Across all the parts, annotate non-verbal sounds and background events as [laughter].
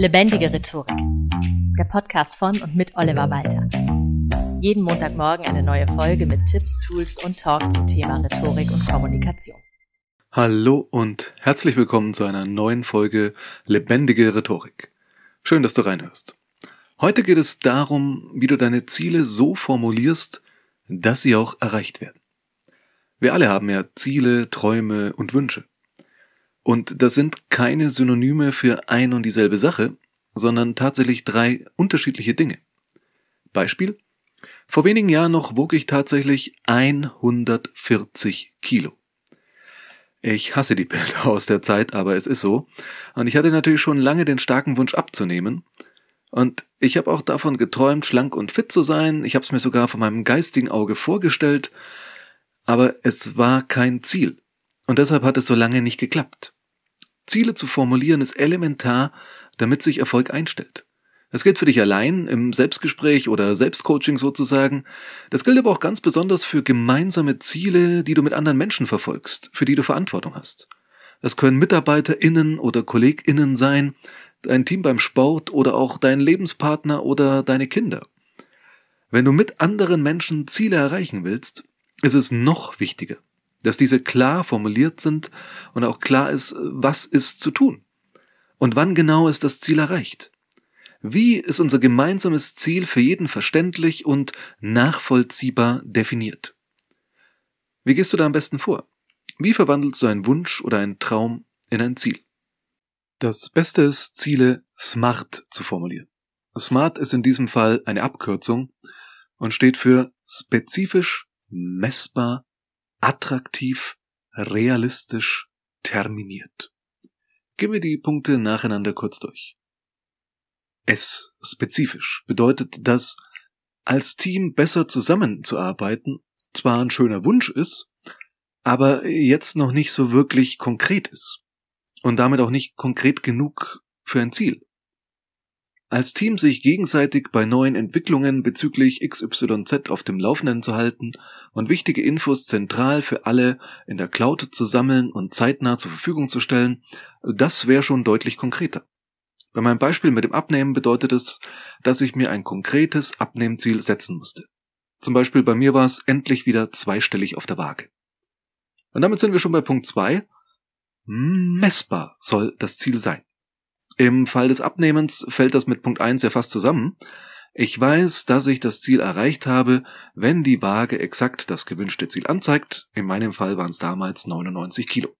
Lebendige Rhetorik. Der Podcast von und mit Oliver Walter. Jeden Montagmorgen eine neue Folge mit Tipps, Tools und Talk zum Thema Rhetorik und Kommunikation. Hallo und herzlich willkommen zu einer neuen Folge Lebendige Rhetorik. Schön, dass du reinhörst. Heute geht es darum, wie du deine Ziele so formulierst, dass sie auch erreicht werden. Wir alle haben ja Ziele, Träume und Wünsche. Und das sind keine Synonyme für ein und dieselbe Sache, sondern tatsächlich drei unterschiedliche Dinge. Beispiel. Vor wenigen Jahren noch wog ich tatsächlich 140 Kilo. Ich hasse die Bilder aus der Zeit, aber es ist so. Und ich hatte natürlich schon lange den starken Wunsch abzunehmen. Und ich habe auch davon geträumt, schlank und fit zu sein. Ich habe es mir sogar von meinem geistigen Auge vorgestellt. Aber es war kein Ziel. Und deshalb hat es so lange nicht geklappt. Ziele zu formulieren ist elementar, damit sich Erfolg einstellt. Das gilt für dich allein im Selbstgespräch oder Selbstcoaching sozusagen. Das gilt aber auch ganz besonders für gemeinsame Ziele, die du mit anderen Menschen verfolgst, für die du Verantwortung hast. Das können MitarbeiterInnen oder KollegInnen sein, dein Team beim Sport oder auch dein Lebenspartner oder deine Kinder. Wenn du mit anderen Menschen Ziele erreichen willst, ist es noch wichtiger, dass diese klar formuliert sind und auch klar ist, was ist zu tun und wann genau ist das Ziel erreicht. Wie ist unser gemeinsames Ziel für jeden verständlich und nachvollziehbar definiert? Wie gehst du da am besten vor? Wie verwandelst du einen Wunsch oder einen Traum in ein Ziel? Das Beste ist, Ziele SMART zu formulieren. SMART ist in diesem Fall eine Abkürzung und steht für spezifisch, messbar, attraktiv, realistisch, terminiert. Gehen wir die Punkte nacheinander kurz durch. S spezifisch bedeutet, dass als Team besser zusammenzuarbeiten zwar ein schöner Wunsch ist, aber jetzt noch nicht so wirklich konkret ist und damit auch nicht konkret genug für ein Ziel als Team sich gegenseitig bei neuen Entwicklungen bezüglich XYZ auf dem Laufenden zu halten und wichtige Infos zentral für alle in der Cloud zu sammeln und zeitnah zur Verfügung zu stellen, das wäre schon deutlich konkreter. Bei meinem Beispiel mit dem Abnehmen bedeutet es, dass ich mir ein konkretes Abnehmziel setzen musste. Zum Beispiel bei mir war es endlich wieder zweistellig auf der Waage. Und damit sind wir schon bei Punkt zwei. Messbar soll das Ziel sein. Im Fall des Abnehmens fällt das mit Punkt 1 ja fast zusammen. Ich weiß, dass ich das Ziel erreicht habe, wenn die Waage exakt das gewünschte Ziel anzeigt. In meinem Fall waren es damals 99 Kilo.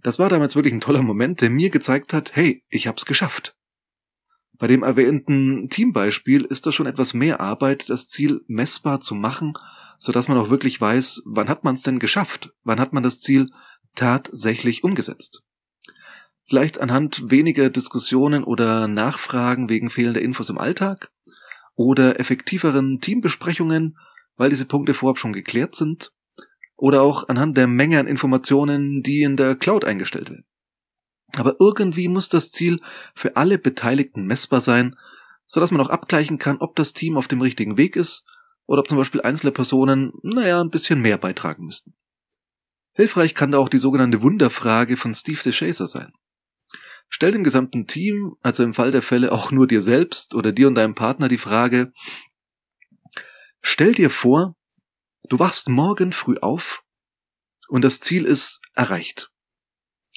Das war damals wirklich ein toller Moment, der mir gezeigt hat, hey, ich hab's geschafft. Bei dem erwähnten Teambeispiel ist das schon etwas mehr Arbeit, das Ziel messbar zu machen, so dass man auch wirklich weiß, wann hat man es denn geschafft? Wann hat man das Ziel tatsächlich umgesetzt? Vielleicht anhand weniger Diskussionen oder Nachfragen wegen fehlender Infos im Alltag oder effektiveren Teambesprechungen, weil diese Punkte vorab schon geklärt sind oder auch anhand der Menge an Informationen, die in der Cloud eingestellt werden. Aber irgendwie muss das Ziel für alle Beteiligten messbar sein, so dass man auch abgleichen kann, ob das Team auf dem richtigen Weg ist oder ob zum Beispiel einzelne Personen, naja, ein bisschen mehr beitragen müssten. Hilfreich kann da auch die sogenannte Wunderfrage von Steve DeShazer sein. Stell dem gesamten Team, also im Fall der Fälle auch nur dir selbst oder dir und deinem Partner die Frage, stell dir vor, du wachst morgen früh auf und das Ziel ist erreicht.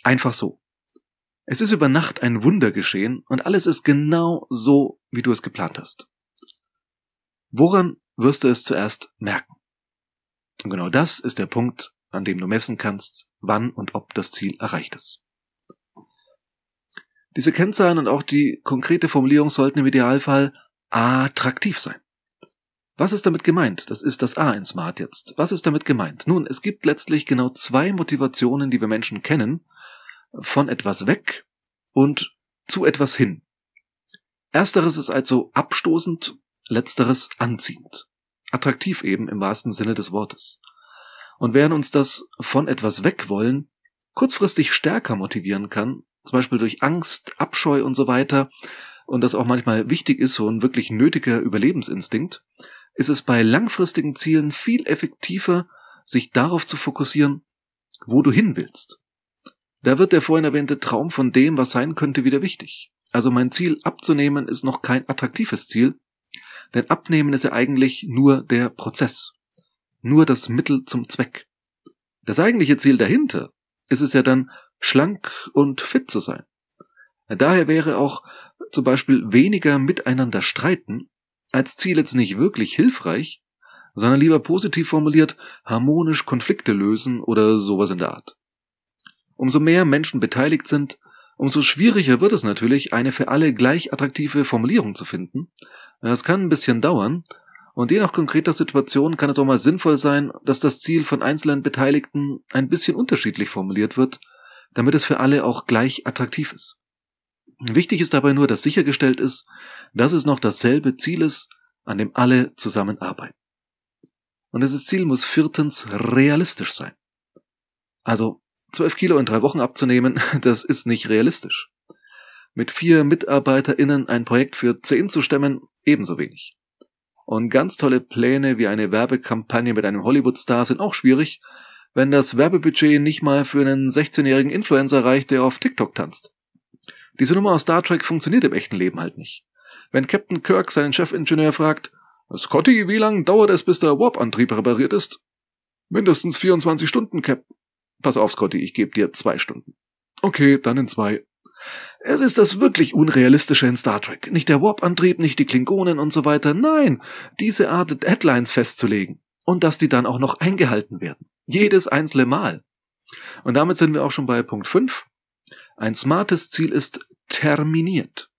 Einfach so. Es ist über Nacht ein Wunder geschehen und alles ist genau so, wie du es geplant hast. Woran wirst du es zuerst merken? Und genau das ist der Punkt, an dem du messen kannst, wann und ob das Ziel erreicht ist. Diese Kennzahlen und auch die konkrete Formulierung sollten im Idealfall attraktiv sein. Was ist damit gemeint? Das ist das A in Smart jetzt. Was ist damit gemeint? Nun, es gibt letztlich genau zwei Motivationen, die wir Menschen kennen. Von etwas weg und zu etwas hin. Ersteres ist also abstoßend, letzteres anziehend. Attraktiv eben im wahrsten Sinne des Wortes. Und während uns das von etwas weg wollen kurzfristig stärker motivieren kann, zum Beispiel durch Angst, Abscheu und so weiter, und das auch manchmal wichtig ist, so ein wirklich nötiger Überlebensinstinkt, ist es bei langfristigen Zielen viel effektiver, sich darauf zu fokussieren, wo du hin willst. Da wird der vorhin erwähnte Traum von dem, was sein könnte, wieder wichtig. Also mein Ziel abzunehmen ist noch kein attraktives Ziel, denn abnehmen ist ja eigentlich nur der Prozess, nur das Mittel zum Zweck. Das eigentliche Ziel dahinter ist es ja dann, schlank und fit zu sein. Daher wäre auch zum Beispiel weniger miteinander streiten als Ziel jetzt nicht wirklich hilfreich, sondern lieber positiv formuliert harmonisch Konflikte lösen oder sowas in der Art. Umso mehr Menschen beteiligt sind, umso schwieriger wird es natürlich, eine für alle gleich attraktive Formulierung zu finden. Das kann ein bisschen dauern, und je nach konkreter Situation kann es auch mal sinnvoll sein, dass das Ziel von einzelnen Beteiligten ein bisschen unterschiedlich formuliert wird, damit es für alle auch gleich attraktiv ist. Wichtig ist dabei nur, dass sichergestellt ist, dass es noch dasselbe Ziel ist, an dem alle zusammenarbeiten. Und dieses Ziel muss viertens realistisch sein. Also zwölf Kilo in drei Wochen abzunehmen, [laughs] das ist nicht realistisch. Mit vier MitarbeiterInnen ein Projekt für zehn zu stemmen, ebenso wenig. Und ganz tolle Pläne wie eine Werbekampagne mit einem Hollywood-Star sind auch schwierig, wenn das Werbebudget nicht mal für einen 16-jährigen Influencer reicht, der auf TikTok tanzt. Diese Nummer aus Star Trek funktioniert im echten Leben halt nicht. Wenn Captain Kirk seinen Chefingenieur fragt, Scotty, wie lang dauert es, bis der Warp-Antrieb repariert ist? Mindestens 24 Stunden, Cap. Pass auf, Scotty, ich gebe dir zwei Stunden. Okay, dann in zwei. Es ist das wirklich Unrealistische in Star Trek. Nicht der Warp-Antrieb, nicht die Klingonen und so weiter. Nein, diese Art Deadlines festzulegen. Und dass die dann auch noch eingehalten werden. Jedes einzelne Mal. Und damit sind wir auch schon bei Punkt 5. Ein smartes Ziel ist terminiert.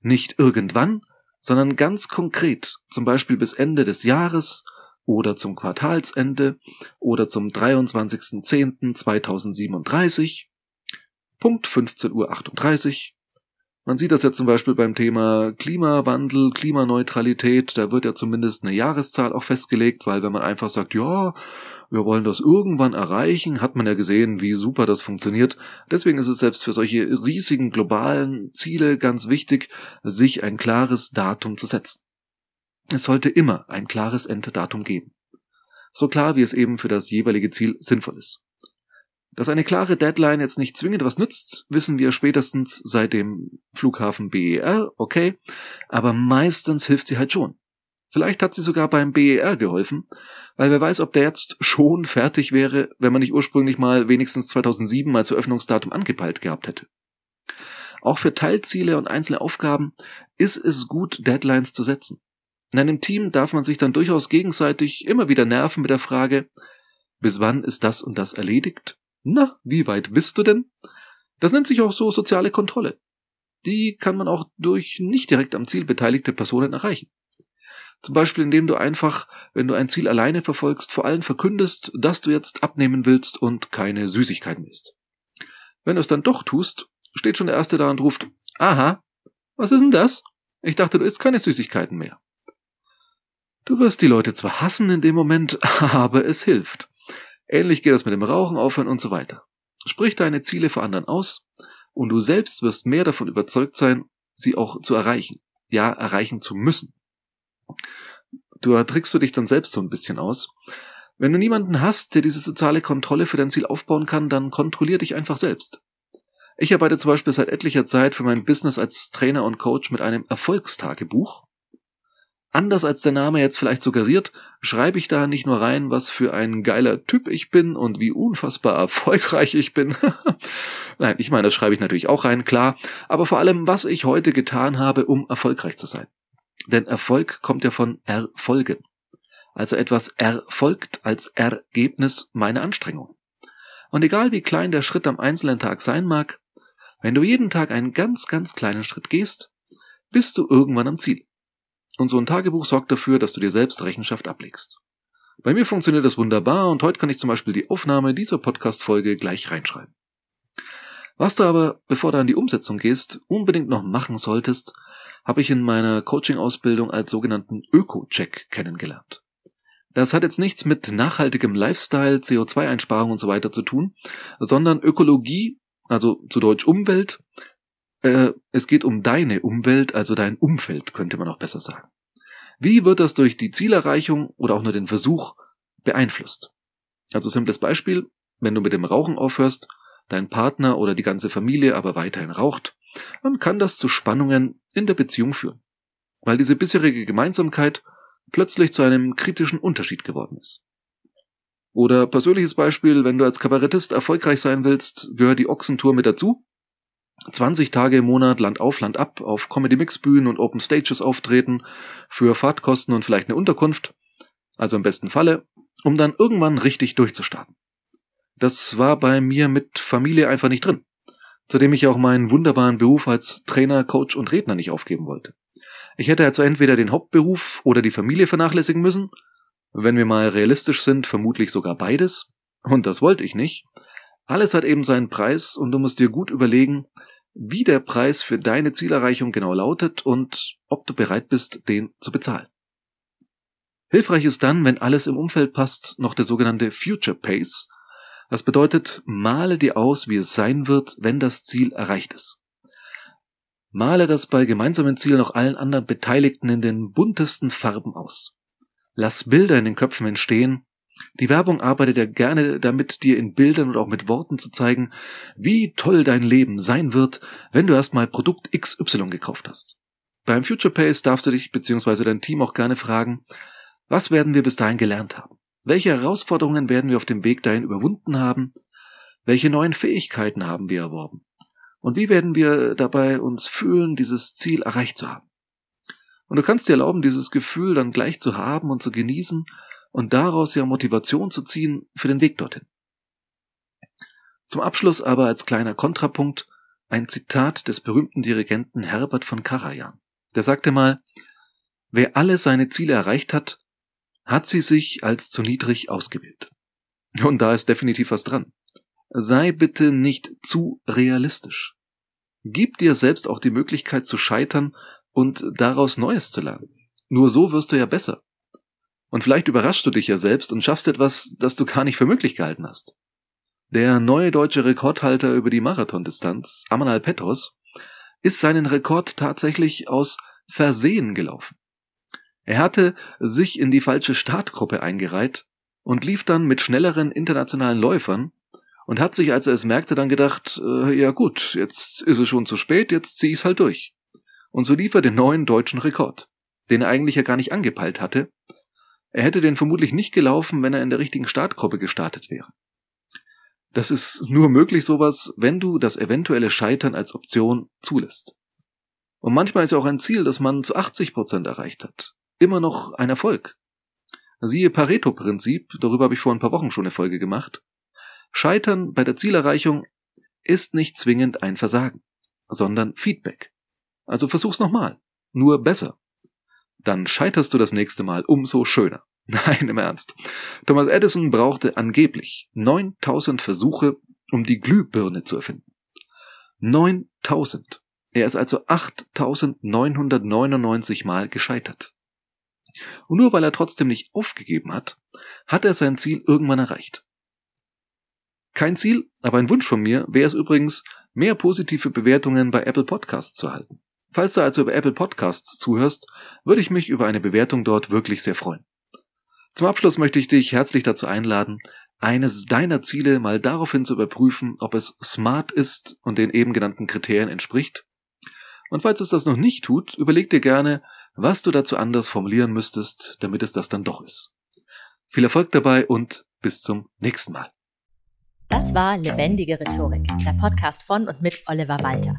Nicht irgendwann, sondern ganz konkret, zum Beispiel bis Ende des Jahres oder zum Quartalsende oder zum 23.10.2037. Punkt 15.38 Uhr. Man sieht das ja zum Beispiel beim Thema Klimawandel, Klimaneutralität, da wird ja zumindest eine Jahreszahl auch festgelegt, weil wenn man einfach sagt, ja, wir wollen das irgendwann erreichen, hat man ja gesehen, wie super das funktioniert. Deswegen ist es selbst für solche riesigen globalen Ziele ganz wichtig, sich ein klares Datum zu setzen. Es sollte immer ein klares Enddatum geben. So klar, wie es eben für das jeweilige Ziel sinnvoll ist. Dass eine klare Deadline jetzt nicht zwingend was nützt, wissen wir spätestens seit dem Flughafen BER, okay, aber meistens hilft sie halt schon. Vielleicht hat sie sogar beim BER geholfen, weil wer weiß, ob der jetzt schon fertig wäre, wenn man nicht ursprünglich mal wenigstens 2007 als Eröffnungsdatum angepeilt gehabt hätte. Auch für Teilziele und einzelne Aufgaben ist es gut, Deadlines zu setzen. In einem Team darf man sich dann durchaus gegenseitig immer wieder nerven mit der Frage, bis wann ist das und das erledigt? Na, wie weit bist du denn? Das nennt sich auch so soziale Kontrolle. Die kann man auch durch nicht direkt am Ziel beteiligte Personen erreichen. Zum Beispiel, indem du einfach, wenn du ein Ziel alleine verfolgst, vor allem verkündest, dass du jetzt abnehmen willst und keine Süßigkeiten isst. Wenn du es dann doch tust, steht schon der Erste da und ruft, aha, was ist denn das? Ich dachte, du isst keine Süßigkeiten mehr. Du wirst die Leute zwar hassen in dem Moment, [laughs] aber es hilft. Ähnlich geht das mit dem Rauchen aufhören und so weiter. Sprich deine Ziele vor anderen aus und du selbst wirst mehr davon überzeugt sein, sie auch zu erreichen. Ja, erreichen zu müssen. Du trickst du dich dann selbst so ein bisschen aus. Wenn du niemanden hast, der diese soziale Kontrolle für dein Ziel aufbauen kann, dann kontrollier dich einfach selbst. Ich arbeite zum Beispiel seit etlicher Zeit für mein Business als Trainer und Coach mit einem Erfolgstagebuch. Anders als der Name jetzt vielleicht suggeriert, schreibe ich da nicht nur rein, was für ein geiler Typ ich bin und wie unfassbar erfolgreich ich bin. [laughs] Nein, ich meine, das schreibe ich natürlich auch rein, klar, aber vor allem, was ich heute getan habe, um erfolgreich zu sein. Denn Erfolg kommt ja von Erfolgen. Also etwas erfolgt als Ergebnis meiner Anstrengung. Und egal wie klein der Schritt am einzelnen Tag sein mag, wenn du jeden Tag einen ganz, ganz kleinen Schritt gehst, bist du irgendwann am Ziel. Und so ein Tagebuch sorgt dafür, dass du dir selbst Rechenschaft ablegst. Bei mir funktioniert das wunderbar und heute kann ich zum Beispiel die Aufnahme dieser Podcast-Folge gleich reinschreiben. Was du aber, bevor du an die Umsetzung gehst, unbedingt noch machen solltest, habe ich in meiner Coaching-Ausbildung als sogenannten Öko-Check kennengelernt. Das hat jetzt nichts mit nachhaltigem Lifestyle, CO2-Einsparung und so weiter zu tun, sondern Ökologie, also zu Deutsch Umwelt, äh, es geht um deine Umwelt, also dein Umfeld, könnte man auch besser sagen. Wie wird das durch die Zielerreichung oder auch nur den Versuch beeinflusst? Also simples Beispiel, wenn du mit dem Rauchen aufhörst, dein Partner oder die ganze Familie aber weiterhin raucht, dann kann das zu Spannungen in der Beziehung führen, weil diese bisherige Gemeinsamkeit plötzlich zu einem kritischen Unterschied geworden ist. Oder persönliches Beispiel, wenn du als Kabarettist erfolgreich sein willst, gehört die Ochsentour mit dazu. 20 Tage im Monat Land auf, Land ab, auf Comedy-Mix-Bühnen und Open Stages auftreten, für Fahrtkosten und vielleicht eine Unterkunft, also im besten Falle, um dann irgendwann richtig durchzustarten. Das war bei mir mit Familie einfach nicht drin, zudem ich auch meinen wunderbaren Beruf als Trainer, Coach und Redner nicht aufgeben wollte. Ich hätte also entweder den Hauptberuf oder die Familie vernachlässigen müssen, wenn wir mal realistisch sind, vermutlich sogar beides, und das wollte ich nicht. Alles hat eben seinen Preis und du musst dir gut überlegen, wie der Preis für deine Zielerreichung genau lautet und ob du bereit bist, den zu bezahlen. Hilfreich ist dann, wenn alles im Umfeld passt, noch der sogenannte Future Pace. Das bedeutet, male dir aus, wie es sein wird, wenn das Ziel erreicht ist. Male das bei gemeinsamen Zielen auch allen anderen Beteiligten in den buntesten Farben aus. Lass Bilder in den Köpfen entstehen. Die Werbung arbeitet ja gerne damit, dir in Bildern und auch mit Worten zu zeigen, wie toll dein Leben sein wird, wenn du erstmal Produkt XY gekauft hast. Beim Future Pace darfst du dich bzw. dein Team auch gerne fragen, was werden wir bis dahin gelernt haben? Welche Herausforderungen werden wir auf dem Weg dahin überwunden haben? Welche neuen Fähigkeiten haben wir erworben? Und wie werden wir dabei uns fühlen, dieses Ziel erreicht zu haben? Und du kannst dir erlauben, dieses Gefühl dann gleich zu haben und zu genießen und daraus ja Motivation zu ziehen für den Weg dorthin. Zum Abschluss aber als kleiner Kontrapunkt ein Zitat des berühmten Dirigenten Herbert von Karajan. Der sagte mal, wer alle seine Ziele erreicht hat, hat sie sich als zu niedrig ausgewählt. Und da ist definitiv was dran. Sei bitte nicht zu realistisch. Gib dir selbst auch die Möglichkeit zu scheitern und daraus Neues zu lernen. Nur so wirst du ja besser. Und vielleicht überraschst du dich ja selbst und schaffst etwas, das du gar nicht für möglich gehalten hast. Der neue deutsche Rekordhalter über die Marathondistanz, Amanal Petros, ist seinen Rekord tatsächlich aus Versehen gelaufen. Er hatte sich in die falsche Startgruppe eingereiht und lief dann mit schnelleren internationalen Läufern und hat sich, als er es merkte, dann gedacht, äh, ja gut, jetzt ist es schon zu spät, jetzt zieh ich's halt durch und so lief er den neuen deutschen Rekord, den er eigentlich ja gar nicht angepeilt hatte. Er hätte den vermutlich nicht gelaufen, wenn er in der richtigen Startgruppe gestartet wäre. Das ist nur möglich sowas, wenn du das eventuelle Scheitern als Option zulässt. Und manchmal ist ja auch ein Ziel, das man zu 80 Prozent erreicht hat, immer noch ein Erfolg. Siehe Pareto-Prinzip, darüber habe ich vor ein paar Wochen schon eine Folge gemacht. Scheitern bei der Zielerreichung ist nicht zwingend ein Versagen, sondern Feedback. Also versuch's nochmal. Nur besser. Dann scheiterst du das nächste Mal umso schöner. [laughs] Nein, im Ernst. Thomas Edison brauchte angeblich 9000 Versuche, um die Glühbirne zu erfinden. 9000. Er ist also 8999 Mal gescheitert. Und nur weil er trotzdem nicht aufgegeben hat, hat er sein Ziel irgendwann erreicht. Kein Ziel, aber ein Wunsch von mir wäre es übrigens, mehr positive Bewertungen bei Apple Podcasts zu halten. Falls du also über Apple Podcasts zuhörst, würde ich mich über eine Bewertung dort wirklich sehr freuen. Zum Abschluss möchte ich dich herzlich dazu einladen, eines deiner Ziele mal daraufhin zu überprüfen, ob es smart ist und den eben genannten Kriterien entspricht. Und falls es das noch nicht tut, überleg dir gerne, was du dazu anders formulieren müsstest, damit es das dann doch ist. Viel Erfolg dabei und bis zum nächsten Mal. Das war Lebendige Rhetorik, der Podcast von und mit Oliver Walter.